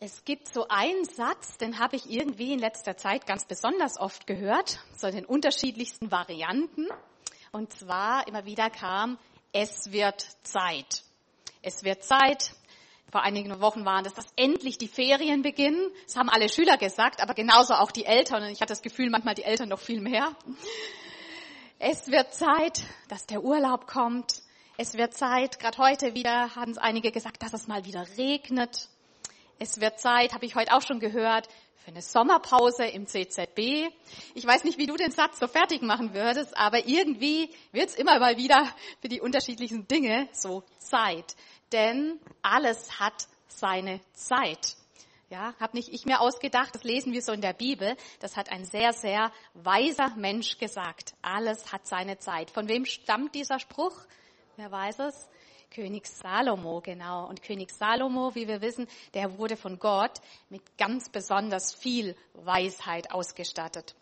Es gibt so einen Satz, den habe ich irgendwie in letzter Zeit ganz besonders oft gehört, so in den unterschiedlichsten Varianten. Und zwar immer wieder kam, es wird Zeit. Es wird Zeit. Vor einigen Wochen waren das, dass endlich die Ferien beginnen. Das haben alle Schüler gesagt, aber genauso auch die Eltern. Und ich hatte das Gefühl, manchmal die Eltern noch viel mehr. Es wird Zeit, dass der Urlaub kommt. Es wird Zeit, gerade heute wieder haben es einige gesagt, dass es mal wieder regnet. Es wird Zeit, habe ich heute auch schon gehört, für eine Sommerpause im CZB. Ich weiß nicht, wie du den Satz so fertig machen würdest, aber irgendwie wird es immer mal wieder für die unterschiedlichen Dinge so Zeit. Denn alles hat seine Zeit. Ja, habe nicht ich mir ausgedacht, das lesen wir so in der Bibel. Das hat ein sehr, sehr weiser Mensch gesagt. Alles hat seine Zeit. Von wem stammt dieser Spruch? Wer weiß es? König Salomo, genau. Und König Salomo, wie wir wissen, der wurde von Gott mit ganz besonders viel Weisheit ausgestattet.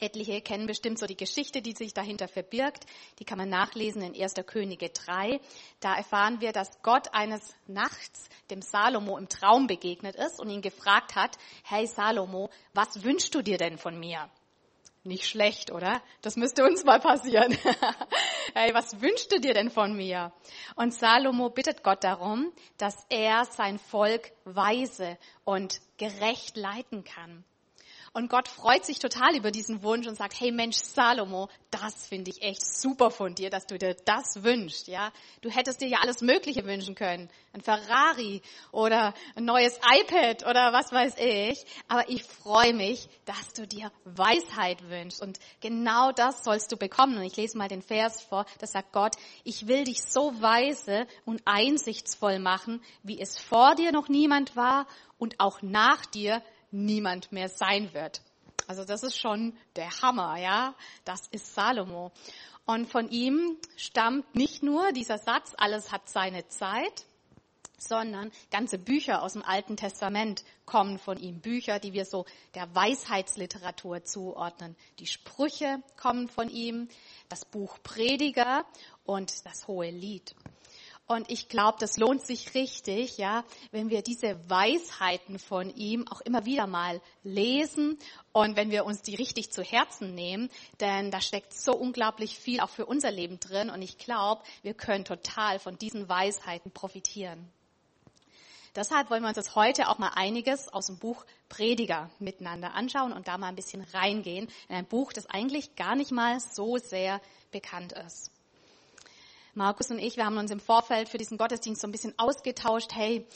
Etliche kennen bestimmt so die Geschichte, die sich dahinter verbirgt. Die kann man nachlesen in 1. Könige 3. Da erfahren wir, dass Gott eines Nachts dem Salomo im Traum begegnet ist und ihn gefragt hat, hey Salomo, was wünschst du dir denn von mir? Nicht schlecht, oder? Das müsste uns mal passieren. hey, was wünschst du dir denn von mir? Und Salomo bittet Gott darum, dass er sein Volk weise und gerecht leiten kann. Und Gott freut sich total über diesen Wunsch und sagt, hey Mensch, Salomo, das finde ich echt super von dir, dass du dir das wünschst, ja. Du hättest dir ja alles Mögliche wünschen können. Ein Ferrari oder ein neues iPad oder was weiß ich. Aber ich freue mich, dass du dir Weisheit wünschst. Und genau das sollst du bekommen. Und ich lese mal den Vers vor. Da sagt Gott, ich will dich so weise und einsichtsvoll machen, wie es vor dir noch niemand war und auch nach dir niemand mehr sein wird. Also das ist schon der Hammer, ja. Das ist Salomo. Und von ihm stammt nicht nur dieser Satz, alles hat seine Zeit, sondern ganze Bücher aus dem Alten Testament kommen von ihm. Bücher, die wir so der Weisheitsliteratur zuordnen. Die Sprüche kommen von ihm, das Buch Prediger und das Hohe Lied. Und ich glaube, das lohnt sich richtig, ja, wenn wir diese Weisheiten von ihm auch immer wieder mal lesen und wenn wir uns die richtig zu Herzen nehmen, denn da steckt so unglaublich viel auch für unser Leben drin und ich glaube, wir können total von diesen Weisheiten profitieren. Deshalb wollen wir uns jetzt heute auch mal einiges aus dem Buch Prediger miteinander anschauen und da mal ein bisschen reingehen in ein Buch, das eigentlich gar nicht mal so sehr bekannt ist. Markus und ich, wir haben uns im Vorfeld für diesen Gottesdienst so ein bisschen ausgetauscht. Hey,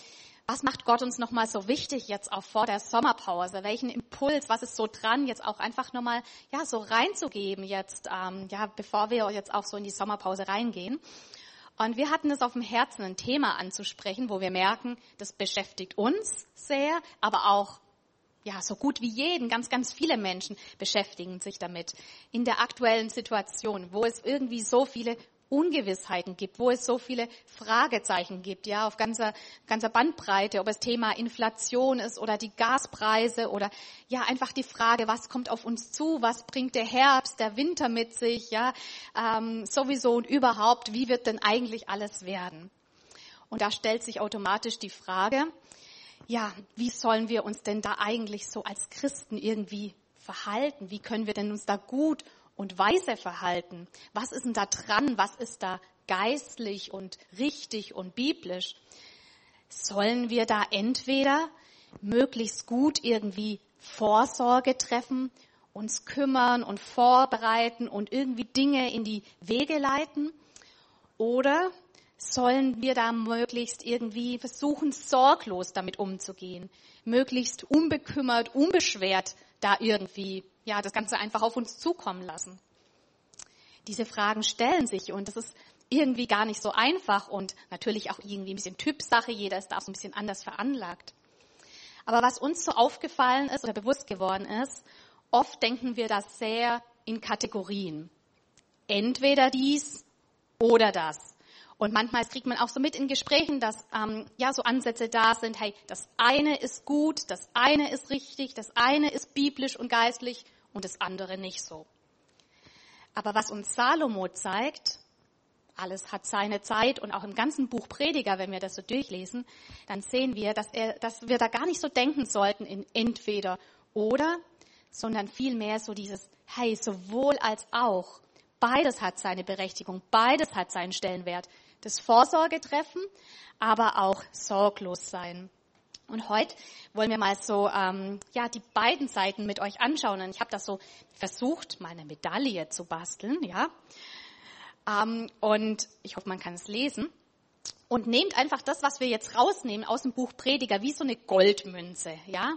was macht Gott uns nochmal so wichtig jetzt auch vor der Sommerpause? Welchen Impuls, was ist so dran, jetzt auch einfach nochmal, ja, so reinzugeben jetzt, ähm, ja, bevor wir jetzt auch so in die Sommerpause reingehen? Und wir hatten es auf dem Herzen, ein Thema anzusprechen, wo wir merken, das beschäftigt uns sehr, aber auch ja, so gut wie jeden, ganz, ganz viele Menschen beschäftigen sich damit. In der aktuellen Situation, wo es irgendwie so viele Ungewissheiten gibt, wo es so viele Fragezeichen gibt, ja, auf ganzer, ganzer Bandbreite, ob es Thema Inflation ist oder die Gaspreise oder ja, einfach die Frage, was kommt auf uns zu, was bringt der Herbst, der Winter mit sich, ja, ähm, sowieso und überhaupt, wie wird denn eigentlich alles werden? Und da stellt sich automatisch die Frage, ja, wie sollen wir uns denn da eigentlich so als Christen irgendwie verhalten? Wie können wir denn uns da gut und weise verhalten? Was ist denn da dran? Was ist da geistlich und richtig und biblisch? Sollen wir da entweder möglichst gut irgendwie Vorsorge treffen, uns kümmern und vorbereiten und irgendwie Dinge in die Wege leiten? Oder sollen wir da möglichst irgendwie versuchen, sorglos damit umzugehen, möglichst unbekümmert, unbeschwert da irgendwie ja, das Ganze einfach auf uns zukommen lassen? Diese Fragen stellen sich und das ist irgendwie gar nicht so einfach und natürlich auch irgendwie ein bisschen Typsache. Jeder ist da so ein bisschen anders veranlagt. Aber was uns so aufgefallen ist oder bewusst geworden ist, oft denken wir das sehr in Kategorien. Entweder dies oder das. Und manchmal kriegt man auch so mit in Gesprächen, dass ähm, ja so Ansätze da sind. Hey, das eine ist gut, das eine ist richtig, das eine ist biblisch und geistlich und das andere nicht so. Aber was uns Salomo zeigt, alles hat seine Zeit und auch im ganzen Buch Prediger, wenn wir das so durchlesen, dann sehen wir, dass, er, dass wir da gar nicht so denken sollten in entweder oder, sondern vielmehr so dieses, hey, sowohl als auch. Beides hat seine Berechtigung, beides hat seinen Stellenwert. Das Vorsorge treffen, aber auch sorglos sein. Und heute wollen wir mal so ähm, ja die beiden Seiten mit euch anschauen. Und ich habe das so versucht, meine Medaille zu basteln, ja. Ähm, und ich hoffe, man kann es lesen. Und nehmt einfach das, was wir jetzt rausnehmen aus dem Buch Prediger, wie so eine Goldmünze, ja,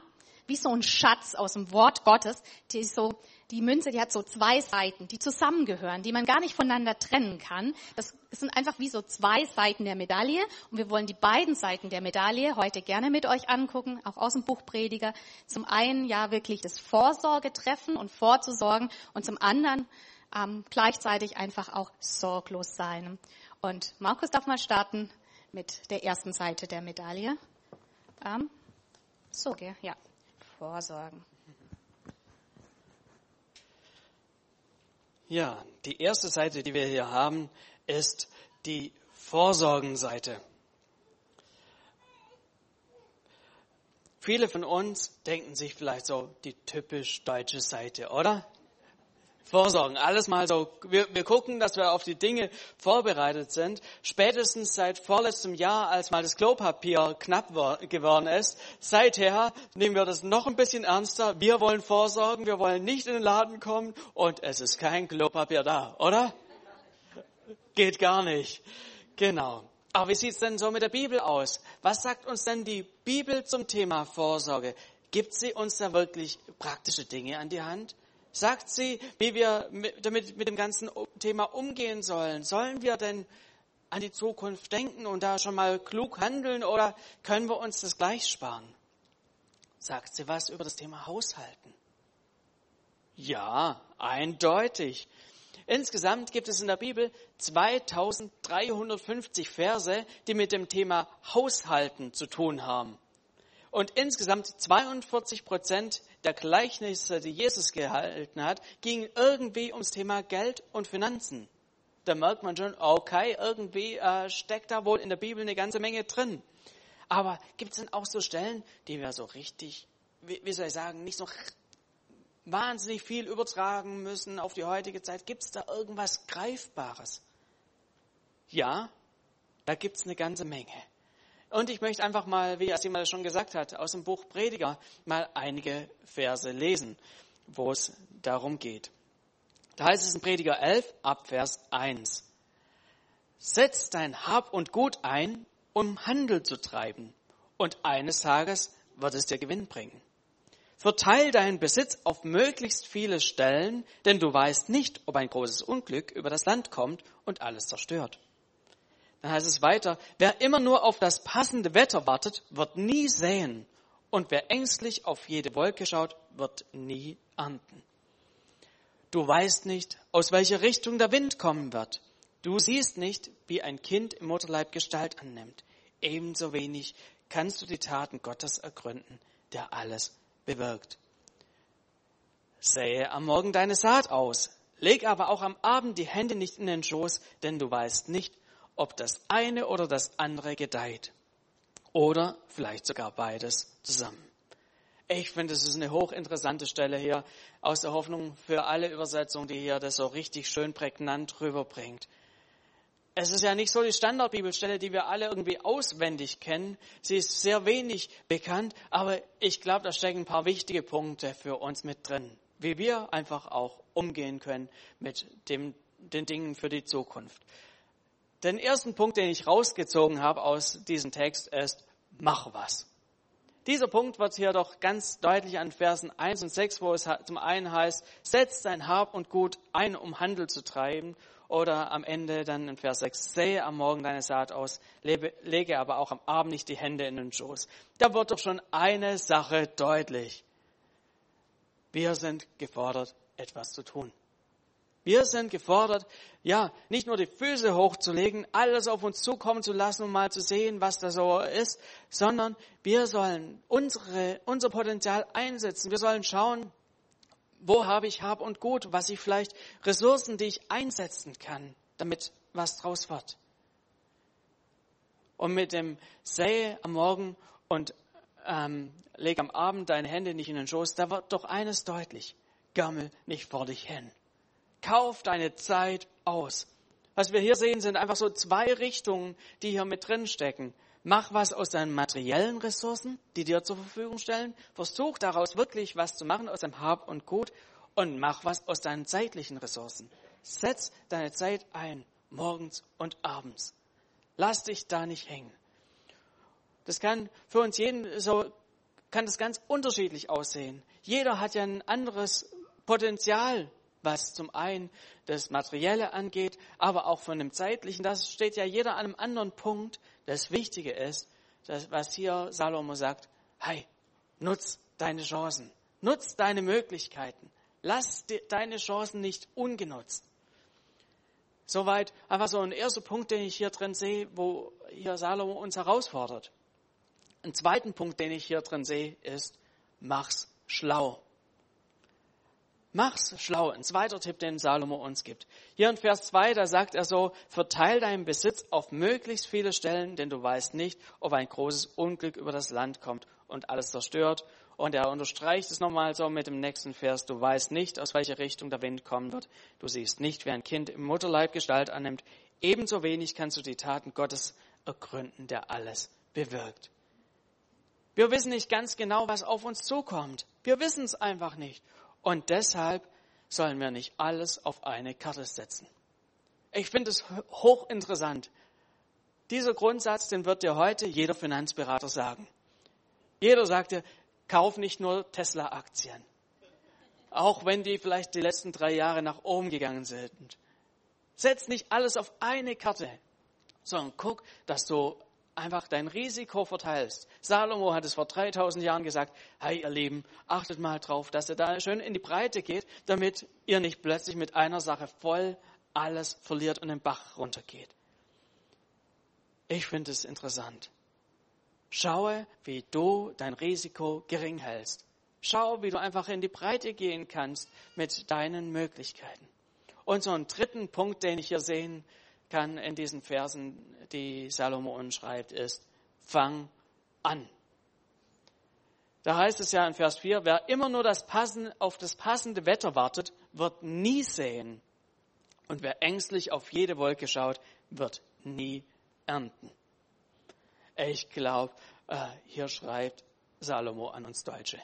wie so ein Schatz aus dem Wort Gottes, die so die Münze, die hat so zwei Seiten, die zusammengehören, die man gar nicht voneinander trennen kann. Das sind einfach wie so zwei Seiten der Medaille. Und wir wollen die beiden Seiten der Medaille heute gerne mit euch angucken, auch aus dem Buch Prediger. Zum einen ja wirklich das Vorsorge treffen und vorzusorgen und zum anderen ähm, gleichzeitig einfach auch sorglos sein. Und Markus darf mal starten mit der ersten Seite der Medaille. Ähm, so, ja. Vorsorgen. Ja, die erste Seite, die wir hier haben, ist die Vorsorgenseite. Viele von uns denken sich vielleicht so die typisch deutsche Seite, oder? Vorsorgen. Alles mal so. Wir, wir gucken, dass wir auf die Dinge vorbereitet sind. Spätestens seit vorletztem Jahr, als mal das Klopapier knapp geworden ist, seither nehmen wir das noch ein bisschen ernster. Wir wollen vorsorgen, wir wollen nicht in den Laden kommen und es ist kein Klopapier da, oder? Geht gar nicht. Genau. Aber wie sieht's denn so mit der Bibel aus? Was sagt uns denn die Bibel zum Thema Vorsorge? Gibt sie uns da wirklich praktische Dinge an die Hand? Sagt sie, wie wir damit, mit dem ganzen Thema umgehen sollen? Sollen wir denn an die Zukunft denken und da schon mal klug handeln oder können wir uns das gleich sparen? Sagt sie was über das Thema Haushalten? Ja, eindeutig. Insgesamt gibt es in der Bibel 2350 Verse, die mit dem Thema Haushalten zu tun haben. Und insgesamt 42 Prozent der Gleichnisse, die Jesus gehalten hat, gingen irgendwie ums Thema Geld und Finanzen. Da merkt man schon, okay, irgendwie äh, steckt da wohl in der Bibel eine ganze Menge drin. Aber gibt es denn auch so Stellen, die wir so richtig, wie, wie soll ich sagen, nicht so wahnsinnig viel übertragen müssen auf die heutige Zeit? Gibt es da irgendwas Greifbares? Ja, da gibt es eine ganze Menge. Und ich möchte einfach mal, wie Asim schon gesagt hat, aus dem Buch Prediger mal einige Verse lesen, wo es darum geht. Da heißt es in Prediger 11 ab Vers 1. Setz dein Hab und Gut ein, um Handel zu treiben, und eines Tages wird es dir Gewinn bringen. Verteil deinen Besitz auf möglichst viele Stellen, denn du weißt nicht, ob ein großes Unglück über das Land kommt und alles zerstört. Dann heißt es weiter, wer immer nur auf das passende Wetter wartet, wird nie säen. Und wer ängstlich auf jede Wolke schaut, wird nie ernten. Du weißt nicht, aus welcher Richtung der Wind kommen wird. Du siehst nicht, wie ein Kind im Mutterleib Gestalt annimmt. Ebenso wenig kannst du die Taten Gottes ergründen, der alles bewirkt. Sähe am Morgen deine Saat aus, leg aber auch am Abend die Hände nicht in den Schoß, denn du weißt nicht, ob das eine oder das andere gedeiht. Oder vielleicht sogar beides zusammen. Ich finde, es ist eine hochinteressante Stelle hier aus der Hoffnung für alle Übersetzungen, die hier das so richtig schön prägnant rüberbringt. Es ist ja nicht so die Standardbibelstelle, die wir alle irgendwie auswendig kennen. Sie ist sehr wenig bekannt, aber ich glaube, da stecken ein paar wichtige Punkte für uns mit drin, wie wir einfach auch umgehen können mit dem, den Dingen für die Zukunft. Den ersten Punkt, den ich rausgezogen habe aus diesem Text, ist, mach was. Dieser Punkt wird hier doch ganz deutlich an Versen 1 und 6, wo es zum einen heißt, setz dein Hab und Gut ein, um Handel zu treiben. Oder am Ende dann in Vers 6, sähe am Morgen deine Saat aus, lebe, lege aber auch am Abend nicht die Hände in den Schoß. Da wird doch schon eine Sache deutlich. Wir sind gefordert, etwas zu tun. Wir sind gefordert, ja, nicht nur die Füße hochzulegen, alles auf uns zukommen zu lassen, um mal zu sehen, was da so ist, sondern wir sollen unsere, unser Potenzial einsetzen. Wir sollen schauen, wo habe ich Hab und Gut, was ich vielleicht Ressourcen, die ich einsetzen kann, damit was draus wird. Und mit dem Sähe am Morgen und ähm, leg am Abend deine Hände nicht in den Schoß, da wird doch eines deutlich. Gammel nicht vor dich hin. Kauf deine Zeit aus. Was wir hier sehen, sind einfach so zwei Richtungen, die hier mit drin stecken. Mach was aus deinen materiellen Ressourcen, die dir zur Verfügung stellen. Versuch daraus wirklich was zu machen aus deinem Hab und Gut und mach was aus deinen zeitlichen Ressourcen. Setz deine Zeit ein, morgens und abends. Lass dich da nicht hängen. Das kann für uns jeden so, kann das ganz unterschiedlich aussehen. Jeder hat ja ein anderes Potenzial, was zum einen das Materielle angeht, aber auch von dem Zeitlichen. Das steht ja jeder an einem anderen Punkt. Das Wichtige ist, dass, was hier Salomo sagt, hey, nutz deine Chancen, nutz deine Möglichkeiten, lass deine Chancen nicht ungenutzt. Soweit einfach so ein erster Punkt, den ich hier drin sehe, wo hier Salomo uns herausfordert. Ein zweiten Punkt, den ich hier drin sehe, ist, mach's schlau. Mach's schlau. Ein zweiter Tipp, den Salomo uns gibt. Hier in Vers 2, da sagt er so, verteil deinen Besitz auf möglichst viele Stellen, denn du weißt nicht, ob ein großes Unglück über das Land kommt und alles zerstört. Und er unterstreicht es nochmal so mit dem nächsten Vers, du weißt nicht, aus welcher Richtung der Wind kommen wird. Du siehst nicht, wie ein Kind im Mutterleib Gestalt annimmt. Ebenso wenig kannst du die Taten Gottes ergründen, der alles bewirkt. Wir wissen nicht ganz genau, was auf uns zukommt. Wir wissen es einfach nicht. Und deshalb sollen wir nicht alles auf eine Karte setzen. Ich finde es hochinteressant. Dieser Grundsatz, den wird dir heute jeder Finanzberater sagen. Jeder sagt dir, kauf nicht nur Tesla-Aktien. Auch wenn die vielleicht die letzten drei Jahre nach oben gegangen sind. Setz nicht alles auf eine Karte, sondern guck, dass du einfach dein Risiko verteilst. Salomo hat es vor 3000 Jahren gesagt, hey ihr Lieben, achtet mal drauf, dass ihr da schön in die Breite geht, damit ihr nicht plötzlich mit einer Sache voll alles verliert und den Bach runtergeht. Ich finde es interessant. Schaue, wie du dein Risiko gering hältst. Schau, wie du einfach in die Breite gehen kannst mit deinen Möglichkeiten. Und so einen dritten Punkt, den ich hier sehen kann in diesen Versen, die Salomo uns schreibt, ist, fang an. Da heißt es ja in Vers 4, wer immer nur das Passen, auf das passende Wetter wartet, wird nie sehen. Und wer ängstlich auf jede Wolke schaut, wird nie ernten. Ich glaube, äh, hier schreibt Salomo an uns Deutsche.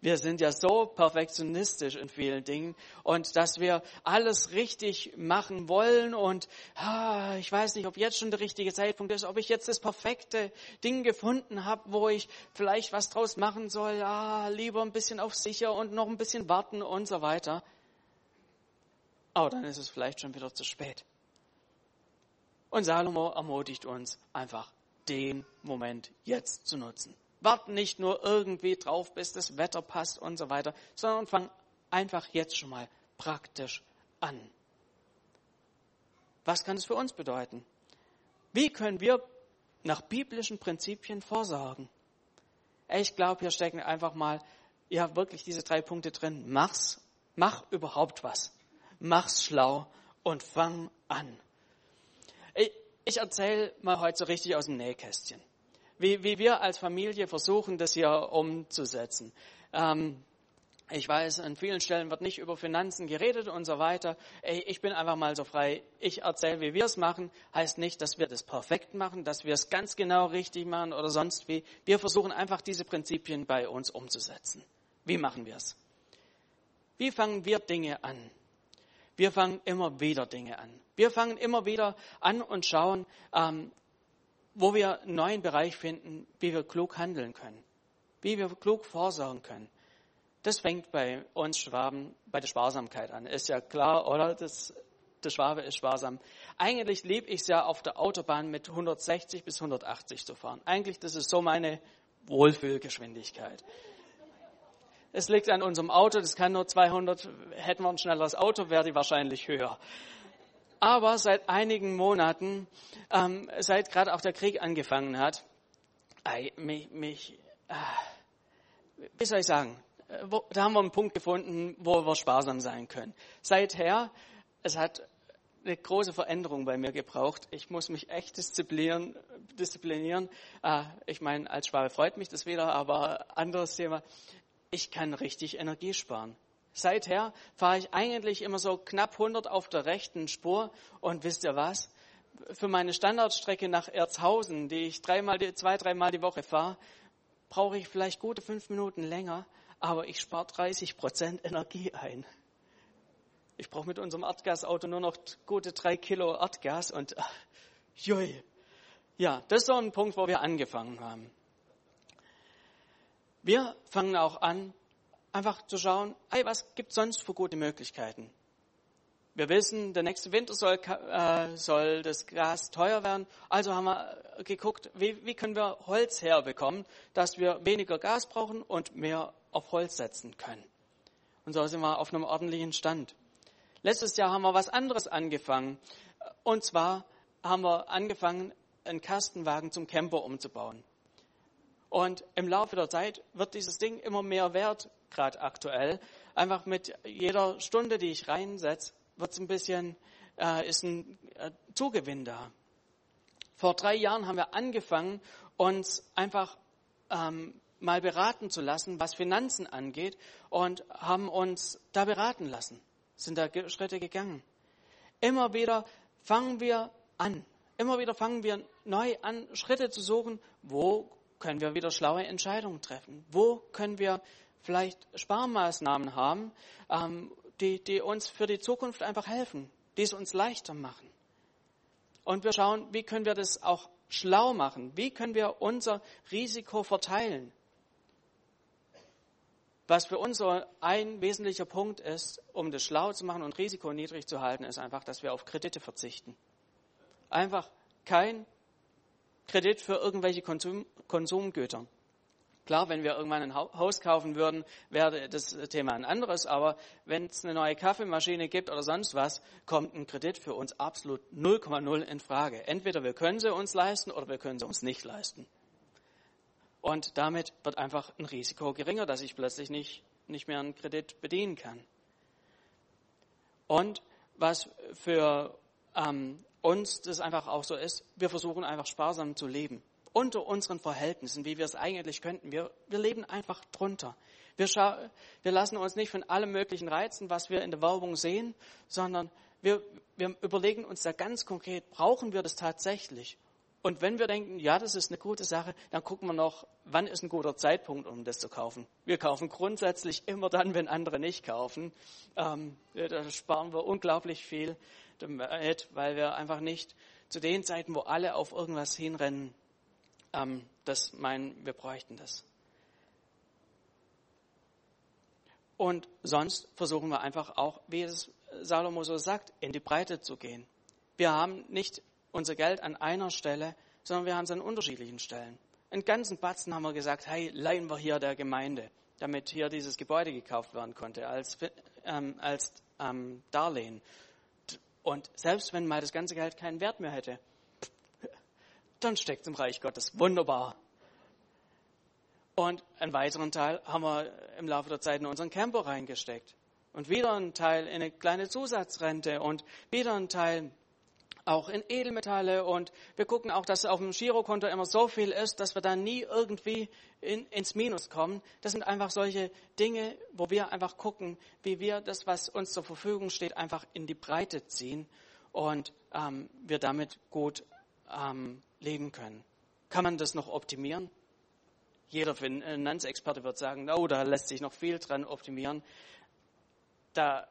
Wir sind ja so perfektionistisch in vielen Dingen und dass wir alles richtig machen wollen und ah, ich weiß nicht, ob jetzt schon der richtige Zeitpunkt ist, ob ich jetzt das perfekte Ding gefunden habe, wo ich vielleicht was draus machen soll, ah, lieber ein bisschen auf sicher und noch ein bisschen warten und so weiter. Aber dann ist es vielleicht schon wieder zu spät. Und Salomo ermutigt uns einfach, den Moment jetzt zu nutzen. Warten nicht nur irgendwie drauf, bis das Wetter passt und so weiter, sondern fang einfach jetzt schon mal praktisch an. Was kann es für uns bedeuten? Wie können wir nach biblischen Prinzipien vorsorgen? Ich glaube, hier stecken einfach mal, ja, wirklich diese drei Punkte drin. Mach's, mach überhaupt was. Mach's schlau und fang an. Ich, ich erzähle mal heute so richtig aus dem Nähkästchen wie, wie wir als Familie versuchen, das hier umzusetzen. Ähm, ich weiß, an vielen Stellen wird nicht über Finanzen geredet und so weiter. Ich bin einfach mal so frei. Ich erzähle, wie wir es machen. Heißt nicht, dass wir das perfekt machen, dass wir es ganz genau richtig machen oder sonst wie. Wir versuchen einfach diese Prinzipien bei uns umzusetzen. Wie machen wir es? Wie fangen wir Dinge an? Wir fangen immer wieder Dinge an. Wir fangen immer wieder an und schauen, ähm, wo wir einen neuen Bereich finden, wie wir klug handeln können, wie wir klug vorsorgen können. Das fängt bei uns Schwaben bei der Sparsamkeit an. Ist ja klar, oder? Das, der Schwabe ist sparsam. Eigentlich liebe ich es ja auf der Autobahn mit 160 bis 180 zu fahren. Eigentlich, das ist so meine Wohlfühlgeschwindigkeit. Es liegt an unserem Auto, das kann nur 200. Hätten wir ein schnelleres Auto, wäre die wahrscheinlich höher. Aber seit einigen Monaten, ähm, seit gerade auch der Krieg angefangen hat, äh, mich, mich äh, wie soll ich sagen, äh, wo, da haben wir einen Punkt gefunden, wo wir sparsam sein können. Seither, es hat eine große Veränderung bei mir gebraucht. Ich muss mich echt disziplinieren. disziplinieren. Äh, ich meine, als Schwabe freut mich das wieder, aber anderes Thema. Ich kann richtig Energie sparen. Seither fahre ich eigentlich immer so knapp 100 auf der rechten Spur. Und wisst ihr was? Für meine Standardstrecke nach Erzhausen, die ich dreimal, zwei, dreimal die Woche fahre, brauche ich vielleicht gute fünf Minuten länger, aber ich spare 30 Prozent Energie ein. Ich brauche mit unserem Erdgasauto nur noch gute drei Kilo Erdgas und ach, jui. Ja, das ist so ein Punkt, wo wir angefangen haben. Wir fangen auch an, einfach zu schauen, hey, was gibt sonst für gute Möglichkeiten? Wir wissen, der nächste Winter soll, äh, soll das Gas teuer werden. Also haben wir geguckt, wie, wie können wir Holz herbekommen, dass wir weniger Gas brauchen und mehr auf Holz setzen können. Und so sind wir auf einem ordentlichen Stand. Letztes Jahr haben wir was anderes angefangen. Und zwar haben wir angefangen, einen Kastenwagen zum Camper umzubauen. Und im Laufe der Zeit wird dieses Ding immer mehr wert, gerade aktuell. Einfach mit jeder Stunde, die ich reinsetze, wird es ein bisschen, äh, ist ein äh, Zugewinn da. Vor drei Jahren haben wir angefangen, uns einfach ähm, mal beraten zu lassen, was Finanzen angeht, und haben uns da beraten lassen, sind da Schritte gegangen. Immer wieder fangen wir an, immer wieder fangen wir neu an, Schritte zu suchen, wo können wir wieder schlaue Entscheidungen treffen? Wo können wir vielleicht Sparmaßnahmen haben, ähm, die, die uns für die Zukunft einfach helfen, die es uns leichter machen? Und wir schauen, wie können wir das auch schlau machen? Wie können wir unser Risiko verteilen? Was für uns so ein wesentlicher Punkt ist, um das schlau zu machen und Risiko niedrig zu halten, ist einfach, dass wir auf Kredite verzichten. Einfach kein Kredit für irgendwelche Konsum, Konsumgüter. Klar, wenn wir irgendwann ein Haus kaufen würden, wäre das Thema ein anderes. Aber wenn es eine neue Kaffeemaschine gibt oder sonst was, kommt ein Kredit für uns absolut 0,0 in Frage. Entweder wir können sie uns leisten oder wir können sie uns nicht leisten. Und damit wird einfach ein Risiko geringer, dass ich plötzlich nicht, nicht mehr einen Kredit bedienen kann. Und was für ähm, uns das einfach auch so ist, wir versuchen einfach sparsam zu leben. Unter unseren Verhältnissen, wie wir es eigentlich könnten. Wir, wir leben einfach drunter. Wir, wir lassen uns nicht von allem möglichen reizen, was wir in der Werbung sehen, sondern wir, wir überlegen uns da ganz konkret, brauchen wir das tatsächlich? Und wenn wir denken, ja, das ist eine gute Sache, dann gucken wir noch, wann ist ein guter Zeitpunkt, um das zu kaufen. Wir kaufen grundsätzlich immer dann, wenn andere nicht kaufen. Ähm, da sparen wir unglaublich viel damit, weil wir einfach nicht zu den Zeiten, wo alle auf irgendwas hinrennen, ähm, das meinen, wir bräuchten das. Und sonst versuchen wir einfach auch, wie es Salomo so sagt, in die Breite zu gehen. Wir haben nicht unser Geld an einer Stelle, sondern wir haben es an unterschiedlichen Stellen. Einen ganzen Batzen haben wir gesagt, hey, leihen wir hier der Gemeinde, damit hier dieses Gebäude gekauft werden konnte als, ähm, als ähm, Darlehen. Und selbst wenn mal das ganze Geld keinen Wert mehr hätte, dann steckt im Reich Gottes. Wunderbar. Und einen weiteren Teil haben wir im Laufe der Zeit in unseren Camper reingesteckt. Und wieder einen Teil in eine kleine Zusatzrente und wieder einen Teil auch in Edelmetalle und wir gucken auch, dass auf dem Girokonto immer so viel ist, dass wir da nie irgendwie in, ins Minus kommen. Das sind einfach solche Dinge, wo wir einfach gucken, wie wir das, was uns zur Verfügung steht, einfach in die Breite ziehen und ähm, wir damit gut ähm, leben können. Kann man das noch optimieren? Jeder Finanzexperte wird sagen, oh, da lässt sich noch viel dran optimieren. Da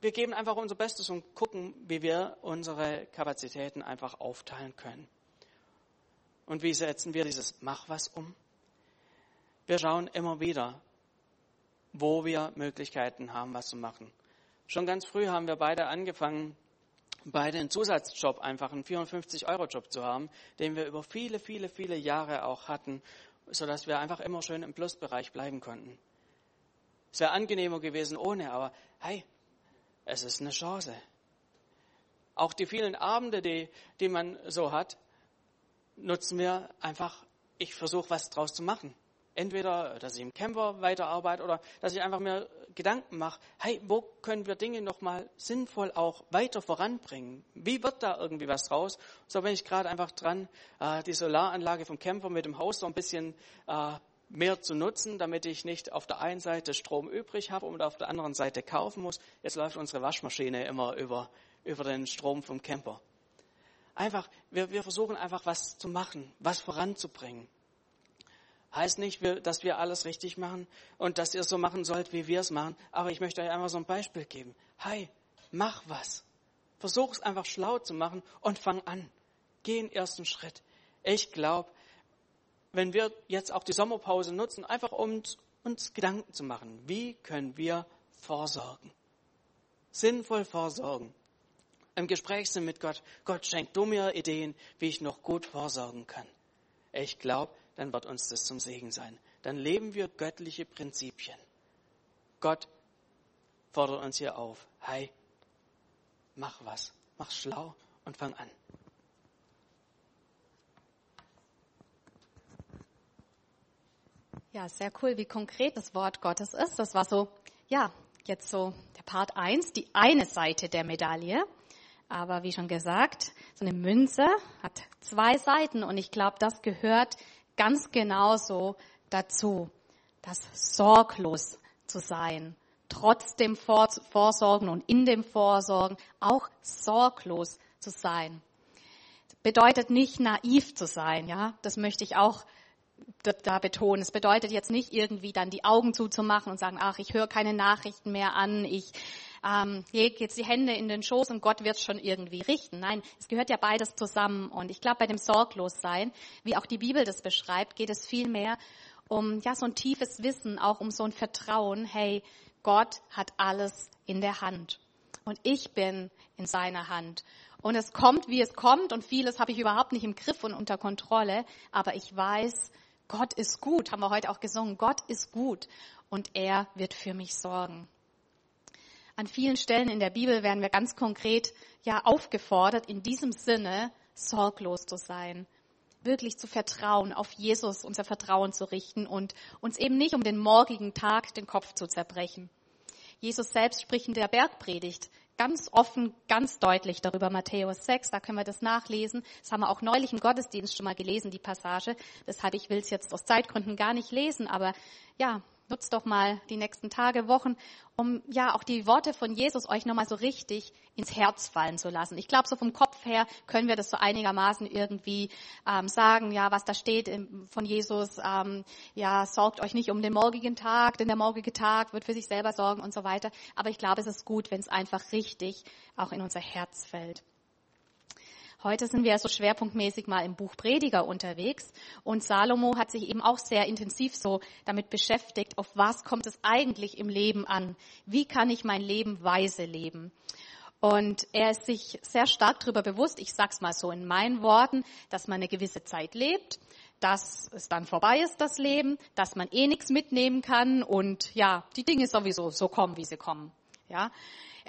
wir geben einfach unser Bestes und gucken, wie wir unsere Kapazitäten einfach aufteilen können. Und wie setzen wir dieses Mach was um? Wir schauen immer wieder, wo wir Möglichkeiten haben, was zu machen. Schon ganz früh haben wir beide angefangen, beide einen Zusatzjob, einfach einen 54-Euro-Job zu haben, den wir über viele, viele, viele Jahre auch hatten, sodass wir einfach immer schön im Plusbereich bleiben konnten. Es wäre angenehmer gewesen ohne, aber hey, es ist eine Chance. Auch die vielen Abende, die, die man so hat, nutzen wir einfach, ich versuche was draus zu machen. Entweder, dass ich im Camper weiterarbeite oder dass ich einfach mir Gedanken mache, hey, wo können wir Dinge nochmal sinnvoll auch weiter voranbringen? Wie wird da irgendwie was draus? So bin ich gerade einfach dran, äh, die Solaranlage vom Camper mit dem Haus so ein bisschen äh, mehr zu nutzen, damit ich nicht auf der einen Seite Strom übrig habe und auf der anderen Seite kaufen muss. Jetzt läuft unsere Waschmaschine immer über, über den Strom vom Camper. Einfach, wir, wir versuchen einfach was zu machen, was voranzubringen. Heißt nicht, dass wir alles richtig machen und dass ihr es so machen sollt, wie wir es machen, aber ich möchte euch einfach so ein Beispiel geben. Hey, mach was. Versuch es einfach schlau zu machen und fang an. Geh den ersten Schritt. Ich glaube, wenn wir jetzt auch die Sommerpause nutzen, einfach um uns Gedanken zu machen, wie können wir vorsorgen? Sinnvoll vorsorgen. Im Gespräch sind mit Gott. Gott schenkt du mir Ideen, wie ich noch gut vorsorgen kann. Ich glaube, dann wird uns das zum Segen sein. Dann leben wir göttliche Prinzipien. Gott fordert uns hier auf. Hey, mach was. Mach schlau und fang an. Ja, sehr cool, wie konkret das Wort Gottes ist. Das war so, ja, jetzt so der Part 1, die eine Seite der Medaille. Aber wie schon gesagt, so eine Münze hat zwei Seiten und ich glaube, das gehört ganz genauso dazu, das sorglos zu sein, trotz dem Vorsorgen und in dem Vorsorgen auch sorglos zu sein. Bedeutet nicht naiv zu sein, ja, das möchte ich auch da betonen. Es bedeutet jetzt nicht irgendwie dann die Augen zuzumachen und sagen, ach, ich höre keine Nachrichten mehr an, ich ähm, lege jetzt die Hände in den Schoß und Gott wird schon irgendwie richten. Nein, es gehört ja beides zusammen. Und ich glaube, bei dem Sorglossein, wie auch die Bibel das beschreibt, geht es viel mehr um ja so ein tiefes Wissen, auch um so ein Vertrauen. Hey, Gott hat alles in der Hand und ich bin in seiner Hand. Und es kommt, wie es kommt und vieles habe ich überhaupt nicht im Griff und unter Kontrolle, aber ich weiß, Gott ist gut, haben wir heute auch gesungen. Gott ist gut und er wird für mich sorgen. An vielen Stellen in der Bibel werden wir ganz konkret ja aufgefordert, in diesem Sinne sorglos zu sein, wirklich zu vertrauen, auf Jesus unser Vertrauen zu richten und uns eben nicht um den morgigen Tag den Kopf zu zerbrechen. Jesus selbst spricht in der Bergpredigt ganz offen, ganz deutlich darüber, Matthäus 6, da können wir das nachlesen. Das haben wir auch neulich im Gottesdienst schon mal gelesen, die Passage. Deshalb, ich will es jetzt aus Zeitgründen gar nicht lesen, aber ja, nutzt doch mal die nächsten Tage, Wochen, um ja auch die Worte von Jesus euch nochmal so richtig ins Herz fallen zu lassen. Ich glaube, so vom Kopf her können wir das so einigermaßen irgendwie ähm, sagen, ja, was da steht von Jesus, ähm, ja, sorgt euch nicht um den morgigen Tag, denn der morgige Tag wird für sich selber sorgen und so weiter. Aber ich glaube, es ist gut, wenn es einfach richtig auch in unser Herz fällt. Heute sind wir so schwerpunktmäßig mal im Buch Prediger unterwegs und Salomo hat sich eben auch sehr intensiv so damit beschäftigt, auf was kommt es eigentlich im Leben an? Wie kann ich mein Leben weise leben? Und er ist sich sehr stark darüber bewusst, ich sag's mal so in meinen Worten, dass man eine gewisse Zeit lebt, dass es dann vorbei ist, das Leben, dass man eh nichts mitnehmen kann und ja, die Dinge sowieso so kommen, wie sie kommen. Ja,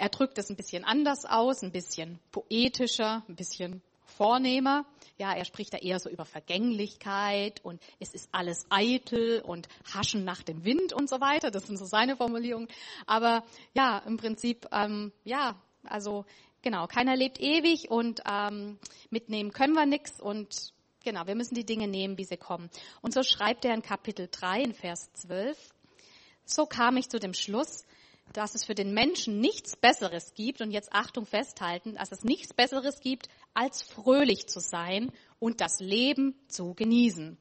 er drückt es ein bisschen anders aus, ein bisschen poetischer, ein bisschen vornehmer. Ja, er spricht da eher so über Vergänglichkeit und es ist alles eitel und haschen nach dem Wind und so weiter. Das sind so seine Formulierungen. Aber ja, im Prinzip, ähm, ja, also genau, keiner lebt ewig und ähm, mitnehmen können wir nichts und genau, wir müssen die Dinge nehmen, wie sie kommen. Und so schreibt er in Kapitel 3 in Vers 12, so kam ich zu dem Schluss, dass es für den Menschen nichts Besseres gibt, und jetzt Achtung festhalten, dass es nichts Besseres gibt, als fröhlich zu sein und das Leben zu genießen.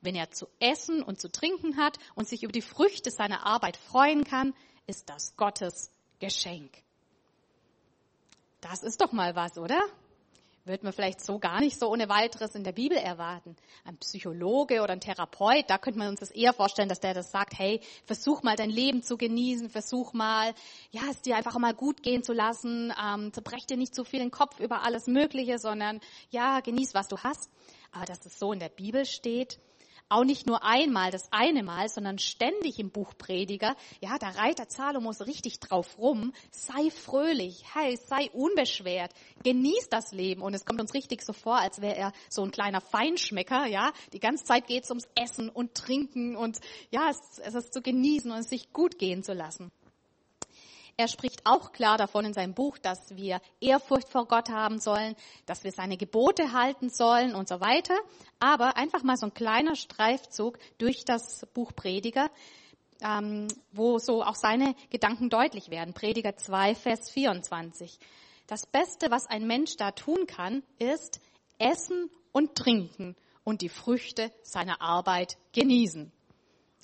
Wenn er zu essen und zu trinken hat und sich über die Früchte seiner Arbeit freuen kann, ist das Gottes Geschenk. Das ist doch mal was, oder? Wird man vielleicht so gar nicht so ohne weiteres in der Bibel erwarten. Ein Psychologe oder ein Therapeut, da könnte man uns das eher vorstellen, dass der das sagt, hey, versuch mal dein Leben zu genießen, versuch mal, ja, es dir einfach mal gut gehen zu lassen, ähm, zerbrech dir nicht zu viel den Kopf über alles Mögliche, sondern ja, genieß, was du hast. Aber dass es so in der Bibel steht, auch nicht nur einmal, das eine Mal, sondern ständig im Buch Prediger. Ja, da reitet Salomo so richtig drauf rum. Sei fröhlich, hey, sei unbeschwert, genieß das Leben. Und es kommt uns richtig so vor, als wäre er so ein kleiner Feinschmecker, ja. Die ganze Zeit geht es ums Essen und Trinken und ja, es, es ist zu genießen und es sich gut gehen zu lassen. Er spricht auch klar davon in seinem Buch, dass wir Ehrfurcht vor Gott haben sollen, dass wir seine Gebote halten sollen und so weiter. Aber einfach mal so ein kleiner Streifzug durch das Buch Prediger, ähm, wo so auch seine Gedanken deutlich werden. Prediger 2, Vers 24. Das Beste, was ein Mensch da tun kann, ist essen und trinken und die Früchte seiner Arbeit genießen.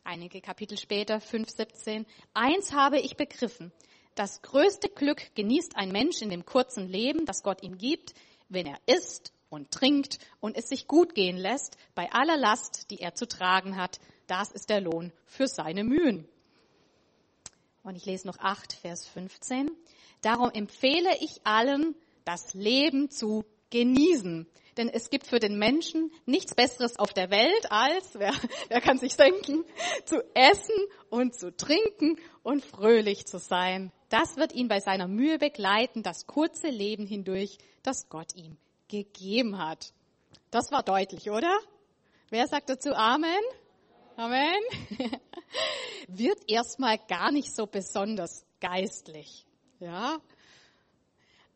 Einige Kapitel später, 5.17. Eins habe ich begriffen. Das größte Glück genießt ein Mensch in dem kurzen Leben, das Gott ihm gibt, wenn er isst und trinkt und es sich gut gehen lässt bei aller Last, die er zu tragen hat. Das ist der Lohn für seine Mühen. Und ich lese noch 8, Vers 15. Darum empfehle ich allen, das Leben zu genießen. Denn es gibt für den Menschen nichts Besseres auf der Welt als, wer, wer kann sich denken, zu essen und zu trinken und fröhlich zu sein. Das wird ihn bei seiner Mühe begleiten, das kurze Leben hindurch, das Gott ihm gegeben hat. Das war deutlich, oder? Wer sagt dazu Amen? Amen. Wird erstmal gar nicht so besonders geistlich. Ja.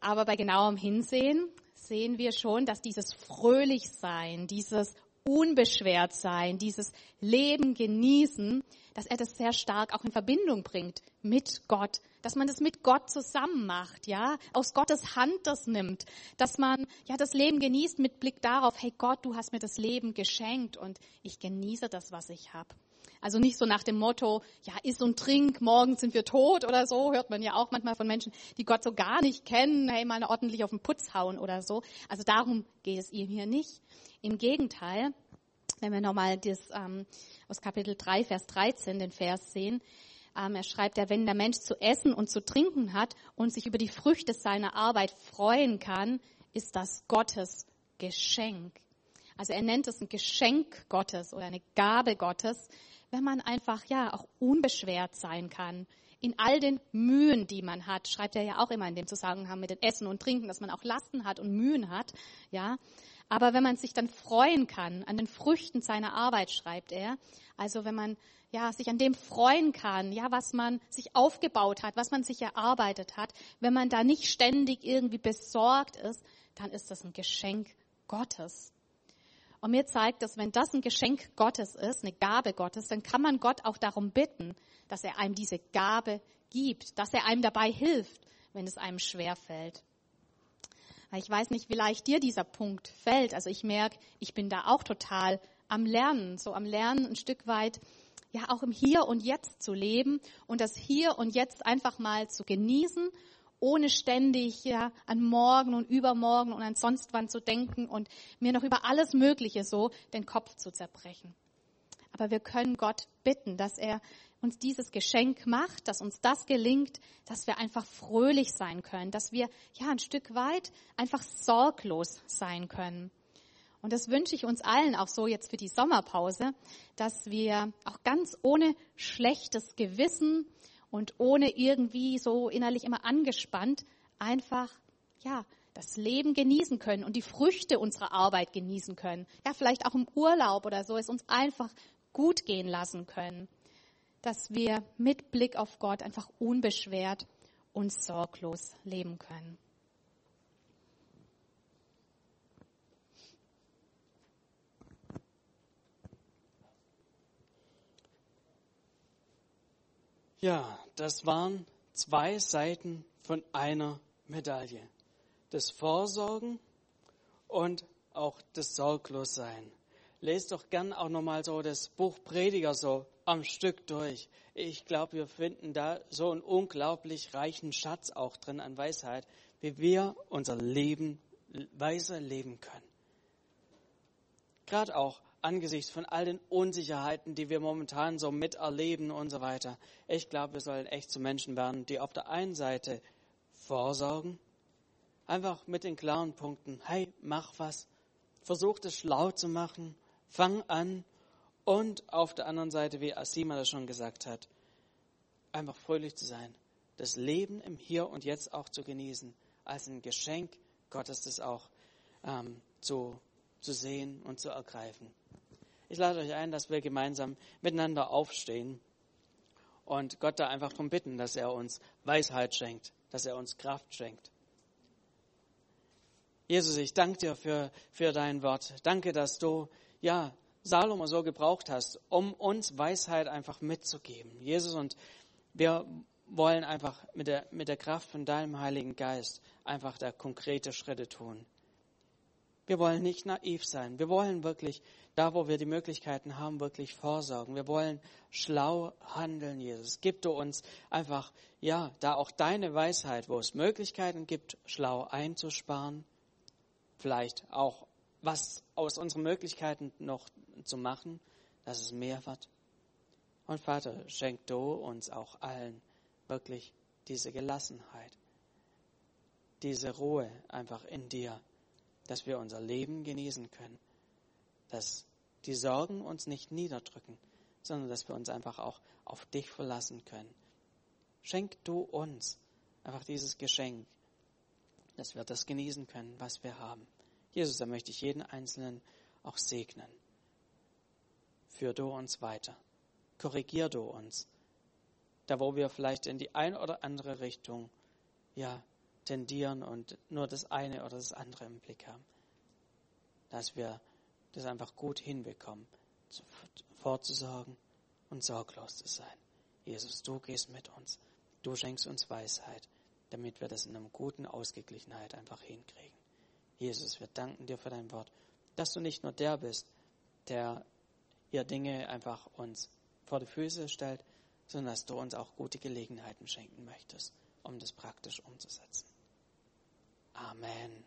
Aber bei genauem Hinsehen sehen wir schon, dass dieses Fröhlichsein, dieses Unbeschwertsein, dieses Leben genießen, dass er das sehr stark auch in Verbindung bringt mit Gott, dass man das mit Gott zusammen macht, ja, aus Gottes Hand das nimmt, dass man ja das Leben genießt mit Blick darauf, hey Gott, du hast mir das Leben geschenkt und ich genieße das, was ich habe. Also nicht so nach dem Motto, ja, iss und trink, morgen sind wir tot oder so, hört man ja auch manchmal von Menschen, die Gott so gar nicht kennen, hey, mal ordentlich auf den Putz hauen oder so. Also darum geht es ihm hier nicht. Im Gegenteil, wenn wir nochmal das ähm, aus Kapitel 3, Vers 13, den Vers sehen, ähm, er schreibt ja, wenn der Mensch zu essen und zu trinken hat und sich über die Früchte seiner Arbeit freuen kann, ist das Gottes Geschenk. Also er nennt es ein Geschenk Gottes oder eine Gabe Gottes, wenn man einfach ja auch unbeschwert sein kann in all den Mühen, die man hat, schreibt er ja auch immer in dem Zusammenhang mit dem Essen und Trinken, dass man auch Lasten hat und Mühen hat, ja. Aber wenn man sich dann freuen kann an den Früchten seiner Arbeit, schreibt er, also wenn man ja sich an dem freuen kann, ja, was man sich aufgebaut hat, was man sich erarbeitet hat, wenn man da nicht ständig irgendwie besorgt ist, dann ist das ein Geschenk Gottes. Und mir zeigt dass wenn das ein Geschenk Gottes ist, eine Gabe Gottes, dann kann man Gott auch darum bitten, dass er einem diese Gabe gibt, dass er einem dabei hilft, wenn es einem schwer fällt. Ich weiß nicht, wie leicht dir dieser Punkt fällt. Also ich merke, ich bin da auch total am Lernen, so am Lernen ein Stück weit, ja auch im Hier und Jetzt zu leben und das Hier und Jetzt einfach mal zu genießen ohne ständig ja, an morgen und übermorgen und an sonst wann zu denken und mir noch über alles Mögliche so den Kopf zu zerbrechen. Aber wir können Gott bitten, dass er uns dieses Geschenk macht, dass uns das gelingt, dass wir einfach fröhlich sein können, dass wir ja ein Stück weit einfach sorglos sein können. Und das wünsche ich uns allen auch so jetzt für die Sommerpause, dass wir auch ganz ohne schlechtes Gewissen und ohne irgendwie so innerlich immer angespannt einfach, ja, das Leben genießen können und die Früchte unserer Arbeit genießen können. Ja, vielleicht auch im Urlaub oder so, es uns einfach gut gehen lassen können. Dass wir mit Blick auf Gott einfach unbeschwert und sorglos leben können. Ja, das waren zwei Seiten von einer Medaille. Das Vorsorgen und auch das Sorglossein. Lest doch gern auch nochmal so das Buch Prediger so am Stück durch. Ich glaube, wir finden da so einen unglaublich reichen Schatz auch drin an Weisheit, wie wir unser Leben weiser leben können. Gerade auch angesichts von all den Unsicherheiten, die wir momentan so miterleben und so weiter. Ich glaube, wir sollen echt zu Menschen werden, die auf der einen Seite vorsorgen, einfach mit den klaren Punkten, hey, mach was, versuch es schlau zu machen, fang an Und auf der anderen Seite, wie Asima das schon gesagt hat, einfach fröhlich zu sein, das Leben im Hier und Jetzt auch zu genießen, als ein Geschenk Gottes das auch ähm, zu, zu sehen und zu ergreifen. Ich lade euch ein, dass wir gemeinsam miteinander aufstehen und Gott da einfach darum bitten, dass er uns Weisheit schenkt, dass er uns Kraft schenkt. Jesus, ich danke dir für, für dein Wort. Danke, dass du, ja, Salomo so gebraucht hast, um uns Weisheit einfach mitzugeben. Jesus, und wir wollen einfach mit der, mit der Kraft von deinem Heiligen Geist einfach da konkrete Schritte tun. Wir wollen nicht naiv sein. Wir wollen wirklich, da wo wir die Möglichkeiten haben, wirklich vorsorgen. Wir wollen schlau handeln, Jesus. Gib du uns einfach, ja, da auch deine Weisheit, wo es Möglichkeiten gibt, schlau einzusparen. Vielleicht auch was aus unseren Möglichkeiten noch zu machen, dass es mehr wird. Und Vater, schenk du uns auch allen wirklich diese Gelassenheit, diese Ruhe einfach in dir, dass wir unser Leben genießen können, dass die Sorgen uns nicht niederdrücken, sondern dass wir uns einfach auch auf dich verlassen können. Schenk du uns einfach dieses Geschenk, dass wir das genießen können, was wir haben. Jesus, da möchte ich jeden Einzelnen auch segnen. Führ du uns weiter. Korrigier du uns. Da wo wir vielleicht in die eine oder andere Richtung, ja, tendieren und nur das eine oder das andere im Blick haben. Dass wir das einfach gut hinbekommen, vorzusorgen und sorglos zu sein. Jesus, du gehst mit uns. Du schenkst uns Weisheit, damit wir das in einer guten Ausgeglichenheit einfach hinkriegen. Jesus, wir danken dir für dein Wort, dass du nicht nur der bist, der ihr Dinge einfach uns vor die Füße stellt, sondern dass du uns auch gute Gelegenheiten schenken möchtest, um das praktisch umzusetzen. Amen.